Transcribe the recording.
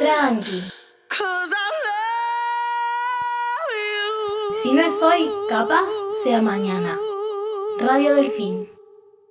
Tranqui. Si no es hoy, capaz sea mañana. Radio Delfín.